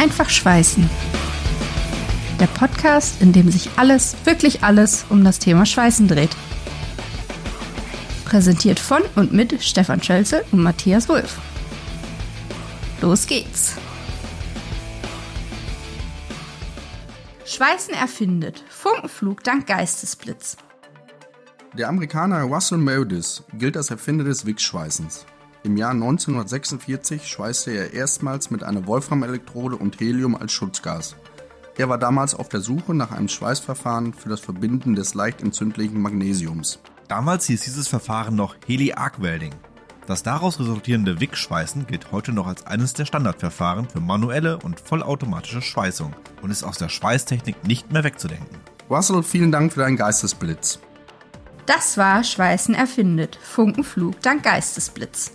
Einfach schweißen. Der Podcast, in dem sich alles, wirklich alles um das Thema Schweißen dreht. Präsentiert von und mit Stefan Schölze und Matthias Wulff. Los geht's! Schweißen erfindet. Funkenflug dank Geistesblitz. Der Amerikaner Russell Meredith gilt als Erfinder des Wichsschweißens. Im Jahr 1946 schweißte er erstmals mit einer Wolframelektrode und Helium als Schutzgas. Er war damals auf der Suche nach einem Schweißverfahren für das Verbinden des leicht entzündlichen Magnesiums. Damals hieß dieses Verfahren noch Heli-Arc-Welding. Das daraus resultierende Wick-Schweißen gilt heute noch als eines der Standardverfahren für manuelle und vollautomatische Schweißung und ist aus der Schweißtechnik nicht mehr wegzudenken. Russell, vielen Dank für deinen Geistesblitz. Das war Schweißen erfindet. Funkenflug dank Geistesblitz.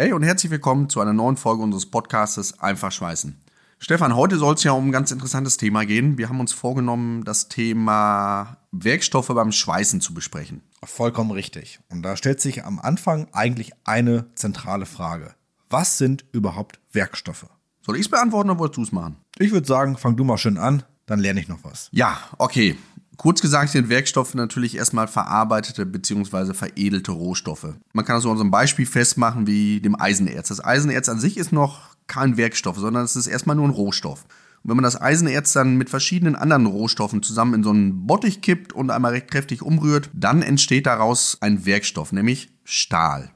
Hey und herzlich willkommen zu einer neuen Folge unseres Podcastes Einfach Schweißen. Stefan, heute soll es ja um ein ganz interessantes Thema gehen. Wir haben uns vorgenommen, das Thema Werkstoffe beim Schweißen zu besprechen. Vollkommen richtig. Und da stellt sich am Anfang eigentlich eine zentrale Frage. Was sind überhaupt Werkstoffe? Soll ich es beantworten oder wolltest du es machen? Ich würde sagen, fang du mal schön an, dann lerne ich noch was. Ja, okay. Kurz gesagt sind Werkstoffe natürlich erstmal verarbeitete bzw. veredelte Rohstoffe. Man kann das so an so einem Beispiel festmachen wie dem Eisenerz. Das Eisenerz an sich ist noch kein Werkstoff, sondern es ist erstmal nur ein Rohstoff. Und wenn man das Eisenerz dann mit verschiedenen anderen Rohstoffen zusammen in so einen Bottich kippt und einmal recht kräftig umrührt, dann entsteht daraus ein Werkstoff, nämlich Stahl.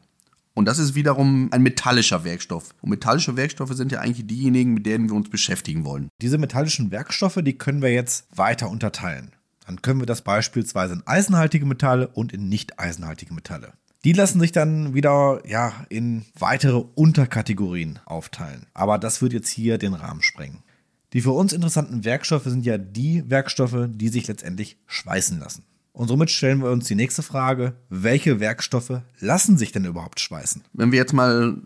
Und das ist wiederum ein metallischer Werkstoff. Und metallische Werkstoffe sind ja eigentlich diejenigen, mit denen wir uns beschäftigen wollen. Diese metallischen Werkstoffe, die können wir jetzt weiter unterteilen. Dann können wir das beispielsweise in eisenhaltige Metalle und in nicht eisenhaltige Metalle. Die lassen sich dann wieder ja, in weitere Unterkategorien aufteilen. Aber das wird jetzt hier den Rahmen sprengen. Die für uns interessanten Werkstoffe sind ja die Werkstoffe, die sich letztendlich schweißen lassen. Und somit stellen wir uns die nächste Frage, welche Werkstoffe lassen sich denn überhaupt schweißen? Wenn wir jetzt mal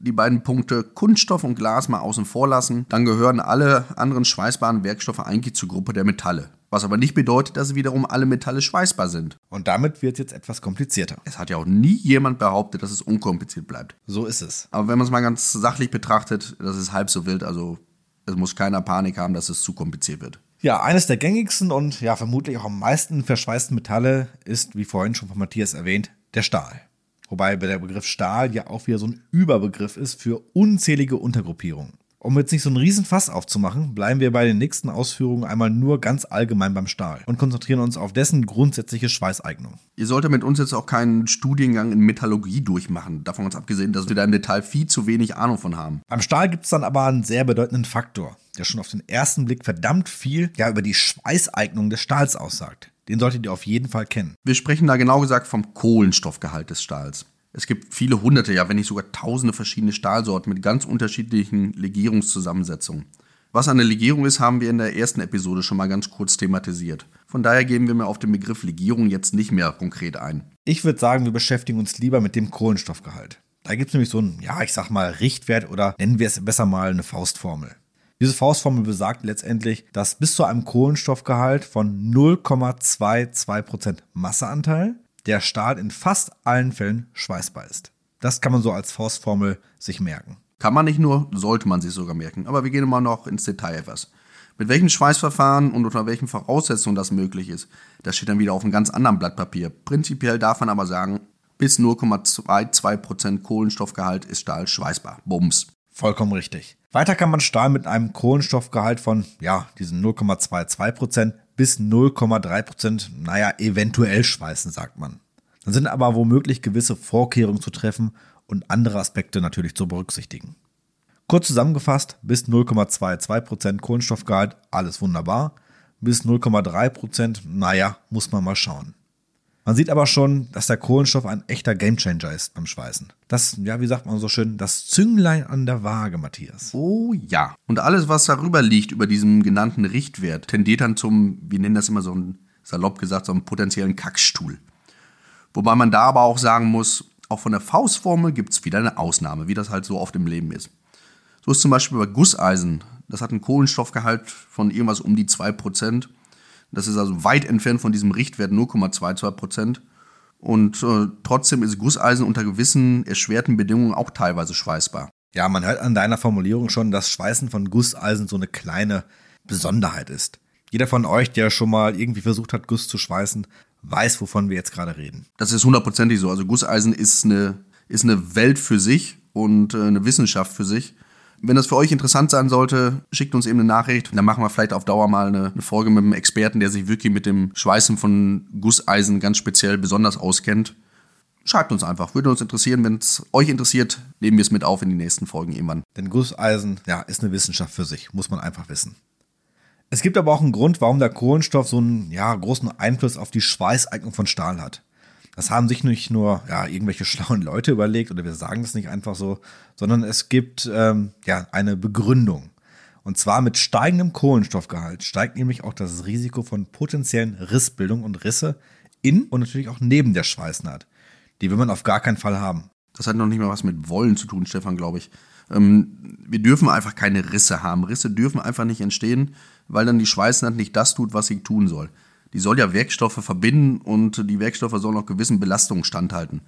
die beiden Punkte Kunststoff und Glas mal außen vor lassen, dann gehören alle anderen schweißbaren Werkstoffe eigentlich zur Gruppe der Metalle. Was aber nicht bedeutet, dass wiederum alle Metalle schweißbar sind. Und damit wird es jetzt etwas komplizierter. Es hat ja auch nie jemand behauptet, dass es unkompliziert bleibt. So ist es. Aber wenn man es mal ganz sachlich betrachtet, das ist halb so wild. Also es muss keiner Panik haben, dass es zu kompliziert wird. Ja, eines der gängigsten und ja vermutlich auch am meisten verschweißten Metalle ist, wie vorhin schon von Matthias erwähnt, der Stahl. Wobei der Begriff Stahl ja auch wieder so ein Überbegriff ist für unzählige Untergruppierungen. Um jetzt nicht so einen riesen Fass aufzumachen, bleiben wir bei den nächsten Ausführungen einmal nur ganz allgemein beim Stahl und konzentrieren uns auf dessen grundsätzliche Schweißeignung. Ihr solltet mit uns jetzt auch keinen Studiengang in Metallurgie durchmachen, davon uns abgesehen, dass wir da im Detail viel zu wenig Ahnung von haben. Beim Stahl gibt es dann aber einen sehr bedeutenden Faktor, der schon auf den ersten Blick verdammt viel ja, über die Schweißeignung des Stahls aussagt. Den solltet ihr auf jeden Fall kennen. Wir sprechen da genau gesagt vom Kohlenstoffgehalt des Stahls. Es gibt viele hunderte, ja wenn nicht sogar tausende verschiedene Stahlsorten mit ganz unterschiedlichen Legierungszusammensetzungen. Was eine Legierung ist, haben wir in der ersten Episode schon mal ganz kurz thematisiert. Von daher gehen wir mir auf den Begriff Legierung jetzt nicht mehr konkret ein. Ich würde sagen, wir beschäftigen uns lieber mit dem Kohlenstoffgehalt. Da gibt es nämlich so einen, ja, ich sag mal, Richtwert oder nennen wir es besser mal eine Faustformel. Diese Faustformel besagt letztendlich, dass bis zu einem Kohlenstoffgehalt von 0,22% Masseanteil der Stahl in fast allen Fällen schweißbar ist. Das kann man so als Faustformel sich merken. Kann man nicht nur, sollte man sich sogar merken. Aber wir gehen immer noch ins Detail etwas. Mit welchen Schweißverfahren und unter welchen Voraussetzungen das möglich ist, das steht dann wieder auf einem ganz anderen Blatt Papier. Prinzipiell darf man aber sagen, bis 0,22% Kohlenstoffgehalt ist Stahl schweißbar. Bums. Vollkommen richtig. Weiter kann man Stahl mit einem Kohlenstoffgehalt von, ja, diesen 0,22% bis 0,3%, naja, eventuell schweißen, sagt man. Dann sind aber womöglich gewisse Vorkehrungen zu treffen und andere Aspekte natürlich zu berücksichtigen. Kurz zusammengefasst, bis 0,22% Kohlenstoffgehalt, alles wunderbar. Bis 0,3%, naja, muss man mal schauen. Man sieht aber schon, dass der Kohlenstoff ein echter Gamechanger ist beim Schweißen. Das, ja, wie sagt man so schön, das Zünglein an der Waage, Matthias. Oh ja. Und alles, was darüber liegt, über diesem genannten Richtwert, tendiert dann zum, wir nennen das immer so ein, salopp gesagt, so einen potenziellen Kackstuhl. Wobei man da aber auch sagen muss, auch von der Faustformel gibt es wieder eine Ausnahme, wie das halt so oft im Leben ist. So ist zum Beispiel bei Gusseisen, das hat einen Kohlenstoffgehalt von irgendwas um die 2%. Das ist also weit entfernt von diesem Richtwert 0,22 Prozent. Und äh, trotzdem ist Gusseisen unter gewissen erschwerten Bedingungen auch teilweise schweißbar. Ja, man hört an deiner Formulierung schon, dass Schweißen von Gusseisen so eine kleine Besonderheit ist. Jeder von euch, der schon mal irgendwie versucht hat, Guss zu schweißen, weiß, wovon wir jetzt gerade reden. Das ist hundertprozentig so. Also Gusseisen ist eine, ist eine Welt für sich und äh, eine Wissenschaft für sich. Wenn das für euch interessant sein sollte, schickt uns eben eine Nachricht. Dann machen wir vielleicht auf Dauer mal eine, eine Folge mit einem Experten, der sich wirklich mit dem Schweißen von Gusseisen ganz speziell besonders auskennt. Schreibt uns einfach, würde uns interessieren. Wenn es euch interessiert, nehmen wir es mit auf in die nächsten Folgen irgendwann. Denn Gusseisen, ja, ist eine Wissenschaft für sich, muss man einfach wissen. Es gibt aber auch einen Grund, warum der Kohlenstoff so einen ja, großen Einfluss auf die Schweißeignung von Stahl hat. Das haben sich nicht nur ja, irgendwelche schlauen Leute überlegt oder wir sagen das nicht einfach so, sondern es gibt ähm, ja, eine Begründung. Und zwar mit steigendem Kohlenstoffgehalt steigt nämlich auch das Risiko von potenziellen Rissbildung und Risse in und natürlich auch neben der Schweißnaht. Die will man auf gar keinen Fall haben. Das hat noch nicht mal was mit Wollen zu tun, Stefan, glaube ich. Ähm, wir dürfen einfach keine Risse haben. Risse dürfen einfach nicht entstehen, weil dann die Schweißnaht nicht das tut, was sie tun soll. Die soll ja Werkstoffe verbinden und die Werkstoffe sollen auch gewissen Belastungen standhalten.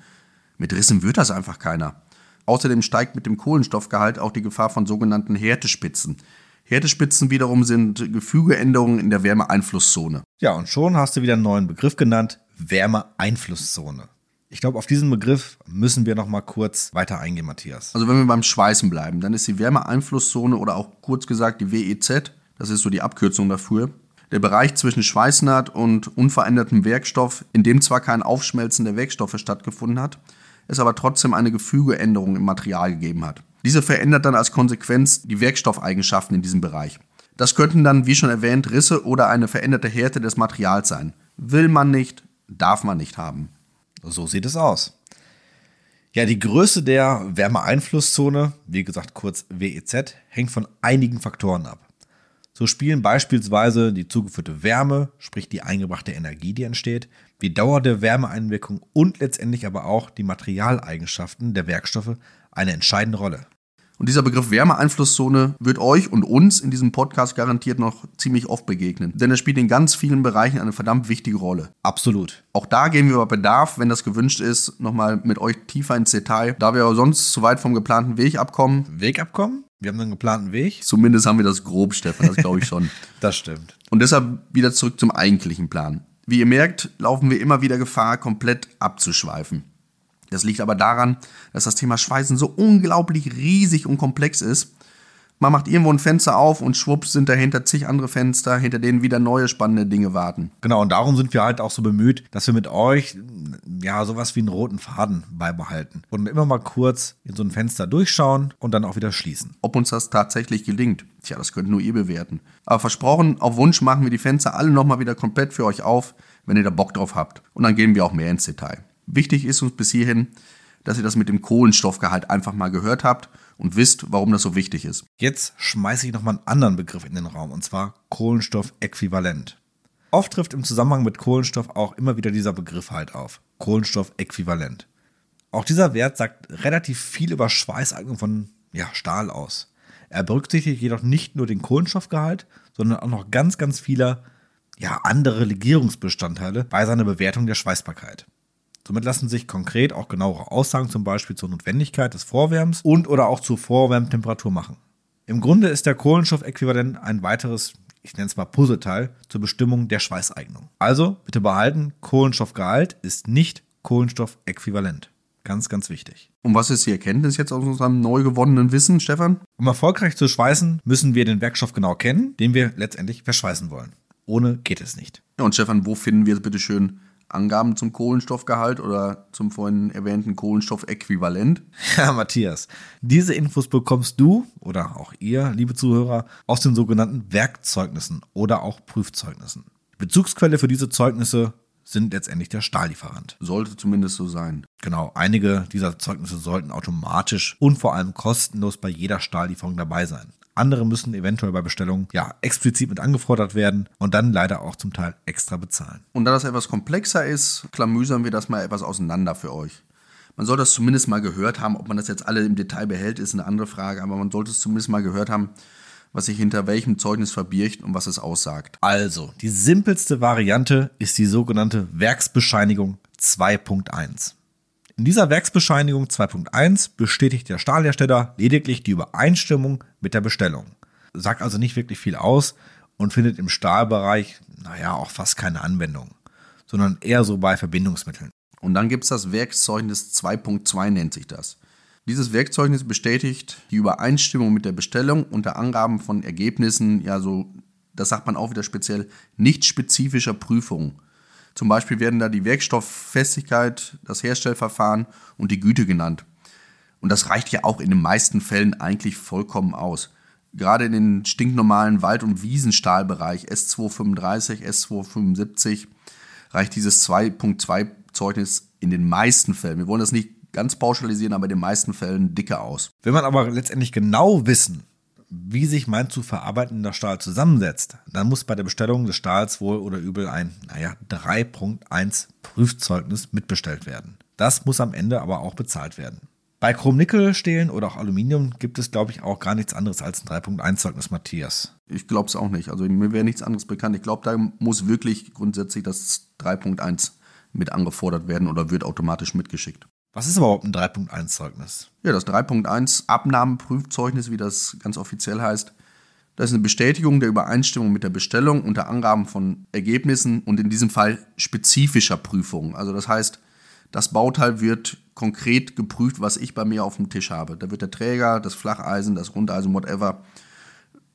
Mit Rissen wird das einfach keiner. Außerdem steigt mit dem Kohlenstoffgehalt auch die Gefahr von sogenannten Härtespitzen. Härtespitzen wiederum sind Gefügeänderungen in der Wärmeeinflusszone. Ja, und schon hast du wieder einen neuen Begriff genannt, Wärmeeinflusszone. Ich glaube, auf diesen Begriff müssen wir noch mal kurz weiter eingehen, Matthias. Also wenn wir beim Schweißen bleiben, dann ist die Wärmeeinflusszone oder auch kurz gesagt die WEZ, das ist so die Abkürzung dafür, der Bereich zwischen Schweißnaht und unverändertem Werkstoff, in dem zwar kein Aufschmelzen der Werkstoffe stattgefunden hat, es aber trotzdem eine Gefügeänderung im Material gegeben hat. Diese verändert dann als Konsequenz die Werkstoffeigenschaften in diesem Bereich. Das könnten dann, wie schon erwähnt, Risse oder eine veränderte Härte des Materials sein. Will man nicht, darf man nicht haben. So sieht es aus. Ja, die Größe der Wärmeeinflusszone, wie gesagt kurz WEZ, hängt von einigen Faktoren ab. So spielen beispielsweise die zugeführte Wärme, sprich die eingebrachte Energie, die entsteht, die Dauer der Wärmeeinwirkung und letztendlich aber auch die Materialeigenschaften der Werkstoffe eine entscheidende Rolle. Und dieser Begriff Wärmeeinflusszone wird euch und uns in diesem Podcast garantiert noch ziemlich oft begegnen. Denn er spielt in ganz vielen Bereichen eine verdammt wichtige Rolle. Absolut. Auch da gehen wir bei Bedarf, wenn das gewünscht ist, nochmal mit euch tiefer ins Detail. Da wir aber sonst zu weit vom geplanten Weg abkommen. Weg abkommen? Wir haben einen geplanten Weg. Zumindest haben wir das grob, Stefan, das glaube ich schon. das stimmt. Und deshalb wieder zurück zum eigentlichen Plan. Wie ihr merkt, laufen wir immer wieder Gefahr, komplett abzuschweifen. Das liegt aber daran, dass das Thema Schweißen so unglaublich riesig und komplex ist. Man macht irgendwo ein Fenster auf und schwupps sind dahinter zig andere Fenster, hinter denen wieder neue spannende Dinge warten. Genau, und darum sind wir halt auch so bemüht, dass wir mit euch ja sowas wie einen roten Faden beibehalten und immer mal kurz in so ein Fenster durchschauen und dann auch wieder schließen. Ob uns das tatsächlich gelingt, tja, das könnt nur ihr bewerten. Aber versprochen, auf Wunsch machen wir die Fenster alle nochmal wieder komplett für euch auf, wenn ihr da Bock drauf habt. Und dann gehen wir auch mehr ins Detail. Wichtig ist uns bis hierhin, dass ihr das mit dem Kohlenstoffgehalt einfach mal gehört habt und wisst, warum das so wichtig ist. Jetzt schmeiße ich nochmal einen anderen Begriff in den Raum, und zwar Kohlenstoffäquivalent. Oft trifft im Zusammenhang mit Kohlenstoff auch immer wieder dieser Begriff halt auf. Kohlenstoffäquivalent. Auch dieser Wert sagt relativ viel über Schweißeignung von ja, Stahl aus. Er berücksichtigt jedoch nicht nur den Kohlenstoffgehalt, sondern auch noch ganz, ganz viele ja, andere Legierungsbestandteile bei seiner Bewertung der Schweißbarkeit. Somit lassen sich konkret auch genauere Aussagen zum Beispiel zur Notwendigkeit des Vorwärms und oder auch zur Vorwärmtemperatur machen. Im Grunde ist der Kohlenstoffäquivalent ein weiteres, ich nenne es mal Puzzleteil, zur Bestimmung der Schweißeignung. Also bitte behalten, Kohlenstoffgehalt ist nicht Kohlenstoffäquivalent. Ganz, ganz wichtig. Und was ist die Erkenntnis jetzt aus unserem neu gewonnenen Wissen, Stefan? Um erfolgreich zu schweißen, müssen wir den Werkstoff genau kennen, den wir letztendlich verschweißen wollen. Ohne geht es nicht. Ja, und Stefan, wo finden wir bitte schön Angaben zum Kohlenstoffgehalt oder zum vorhin erwähnten Kohlenstoffäquivalent. Ja, Matthias, diese Infos bekommst du oder auch ihr, liebe Zuhörer, aus den sogenannten Werkzeugnissen oder auch Prüfzeugnissen. Bezugsquelle für diese Zeugnisse sind letztendlich der Stahllieferant. Sollte zumindest so sein. Genau, einige dieser Zeugnisse sollten automatisch und vor allem kostenlos bei jeder Stahllieferung dabei sein. Andere müssen eventuell bei Bestellung ja explizit mit angefordert werden und dann leider auch zum Teil extra bezahlen. Und da das etwas komplexer ist, klamüsern wir das mal etwas auseinander für euch. Man soll das zumindest mal gehört haben. Ob man das jetzt alle im Detail behält, ist eine andere Frage, aber man sollte es zumindest mal gehört haben, was sich hinter welchem Zeugnis verbirgt und was es aussagt. Also, die simpelste Variante ist die sogenannte Werksbescheinigung 2.1. In dieser Werksbescheinigung 2.1 bestätigt der Stahlhersteller lediglich die Übereinstimmung mit der Bestellung. Sagt also nicht wirklich viel aus und findet im Stahlbereich, naja, auch fast keine Anwendung, sondern eher so bei Verbindungsmitteln. Und dann gibt es das Werkzeugnis 2.2 nennt sich das. Dieses Werkzeugnis bestätigt die Übereinstimmung mit der Bestellung unter Angaben von Ergebnissen, ja so, das sagt man auch wieder speziell, nicht spezifischer Prüfungen. Zum Beispiel werden da die Werkstofffestigkeit, das Herstellverfahren und die Güte genannt. Und das reicht ja auch in den meisten Fällen eigentlich vollkommen aus. Gerade in den stinknormalen Wald- und Wiesenstahlbereich S235, S275 reicht dieses 2.2 Zeugnis in den meisten Fällen. Wir wollen das nicht ganz pauschalisieren, aber in den meisten Fällen dicke aus. Wenn man aber letztendlich genau wissen, wie sich mein zu verarbeitender Stahl zusammensetzt, dann muss bei der Bestellung des Stahls wohl oder übel ein, naja, 3.1 Prüfzeugnis mitbestellt werden. Das muss am Ende aber auch bezahlt werden. Bei Chrom-Nickel-Stählen oder auch Aluminium gibt es, glaube ich, auch gar nichts anderes als ein 3.1-Zeugnis, Matthias. Ich glaube es auch nicht. Also mir wäre nichts anderes bekannt. Ich glaube, da muss wirklich grundsätzlich das 3.1 mit angefordert werden oder wird automatisch mitgeschickt. Was ist überhaupt ein 3.1-Zeugnis? Ja, das 3.1 Abnahmeprüfzeugnis, wie das ganz offiziell heißt, das ist eine Bestätigung der Übereinstimmung mit der Bestellung unter Angaben von Ergebnissen und in diesem Fall spezifischer Prüfungen. Also das heißt, das Bauteil wird konkret geprüft, was ich bei mir auf dem Tisch habe. Da wird der Träger, das Flacheisen, das Rundeisen, whatever,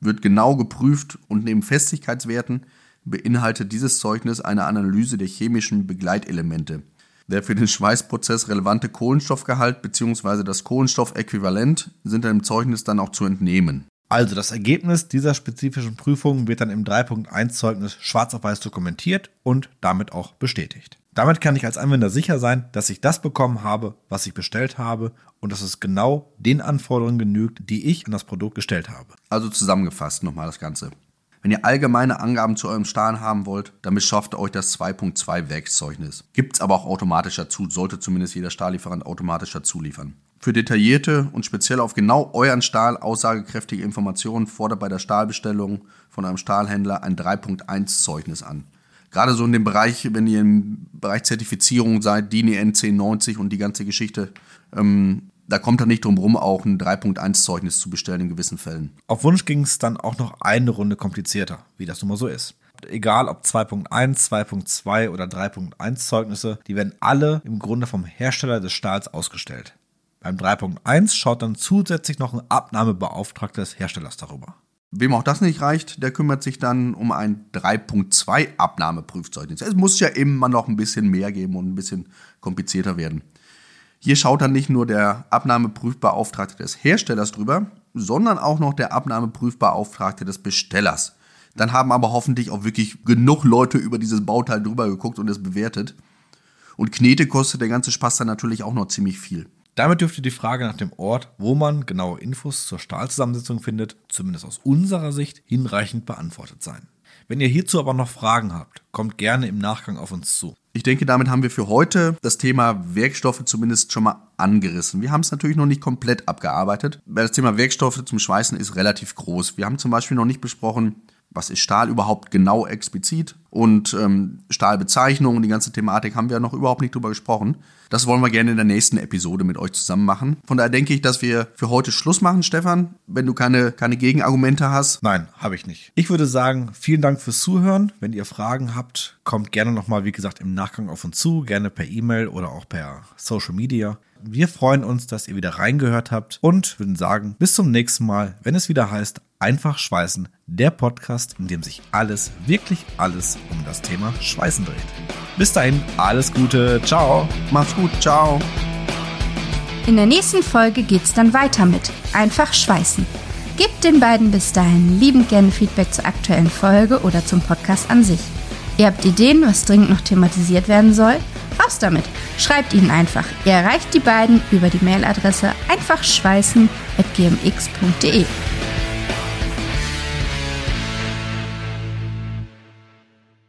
wird genau geprüft und neben Festigkeitswerten beinhaltet dieses Zeugnis eine Analyse der chemischen Begleitelemente der für den Schweißprozess relevante Kohlenstoffgehalt bzw. das Kohlenstoffäquivalent sind dann im Zeugnis dann auch zu entnehmen. Also das Ergebnis dieser spezifischen Prüfung wird dann im 3.1 Zeugnis schwarz auf weiß dokumentiert und damit auch bestätigt. Damit kann ich als Anwender sicher sein, dass ich das bekommen habe, was ich bestellt habe und dass es genau den Anforderungen genügt, die ich an das Produkt gestellt habe. Also zusammengefasst nochmal das Ganze. Wenn ihr allgemeine Angaben zu eurem Stahl haben wollt, dann beschafft euch das 2.2 Werkszeugnis. Gibt es aber auch automatisch dazu, sollte zumindest jeder Stahllieferant automatisch dazu liefern. Für detaillierte und speziell auf genau euren Stahl aussagekräftige Informationen fordert bei der Stahlbestellung von einem Stahlhändler ein 3.1 Zeugnis an. Gerade so in dem Bereich, wenn ihr im Bereich Zertifizierung seid, DIN EN 1090 und die ganze Geschichte, ähm, da kommt er nicht drum rum, auch ein 3.1-Zeugnis zu bestellen in gewissen Fällen. Auf Wunsch ging es dann auch noch eine Runde komplizierter, wie das nun mal so ist. Egal ob 2.1, 2.2 oder 3.1 Zeugnisse, die werden alle im Grunde vom Hersteller des Stahls ausgestellt. Beim 3.1 schaut dann zusätzlich noch ein Abnahmebeauftragter des Herstellers darüber. Wem auch das nicht reicht, der kümmert sich dann um ein 3.2 Abnahmeprüfzeugnis. Es muss ja immer noch ein bisschen mehr geben und ein bisschen komplizierter werden. Hier schaut dann nicht nur der Abnahmeprüfbeauftragte des Herstellers drüber, sondern auch noch der Abnahmeprüfbeauftragte des Bestellers. Dann haben aber hoffentlich auch wirklich genug Leute über dieses Bauteil drüber geguckt und es bewertet. Und Knete kostet der ganze Spaß dann natürlich auch noch ziemlich viel. Damit dürfte die Frage nach dem Ort, wo man genaue Infos zur Stahlzusammensetzung findet, zumindest aus unserer Sicht, hinreichend beantwortet sein. Wenn ihr hierzu aber noch Fragen habt, kommt gerne im Nachgang auf uns zu. Ich denke, damit haben wir für heute das Thema Werkstoffe zumindest schon mal angerissen. Wir haben es natürlich noch nicht komplett abgearbeitet, weil das Thema Werkstoffe zum Schweißen ist relativ groß. Wir haben zum Beispiel noch nicht besprochen, was ist Stahl überhaupt genau explizit und ähm, Stahlbezeichnung und die ganze Thematik haben wir noch überhaupt nicht drüber gesprochen. Das wollen wir gerne in der nächsten Episode mit euch zusammen machen. Von daher denke ich, dass wir für heute Schluss machen, Stefan, wenn du keine, keine Gegenargumente hast. Nein, habe ich nicht. Ich würde sagen, vielen Dank fürs Zuhören. Wenn ihr Fragen habt, kommt gerne nochmal, wie gesagt, im Nachgang auf uns zu, gerne per E-Mail oder auch per Social Media. Wir freuen uns, dass ihr wieder reingehört habt und würden sagen, bis zum nächsten Mal, wenn es wieder heißt, einfach schweißen, der Podcast, in dem sich alles, wirklich alles um das Thema Schweißen dreht. Bis dahin, alles Gute, ciao. Macht's gut, ciao. In der nächsten Folge geht's dann weiter mit Einfach schweißen. Gebt den beiden bis dahin liebend gerne Feedback zur aktuellen Folge oder zum Podcast an sich. Ihr habt Ideen, was dringend noch thematisiert werden soll? Raus damit! Schreibt ihnen einfach. Ihr erreicht die beiden über die Mailadresse einfachschweißen.gmx.de.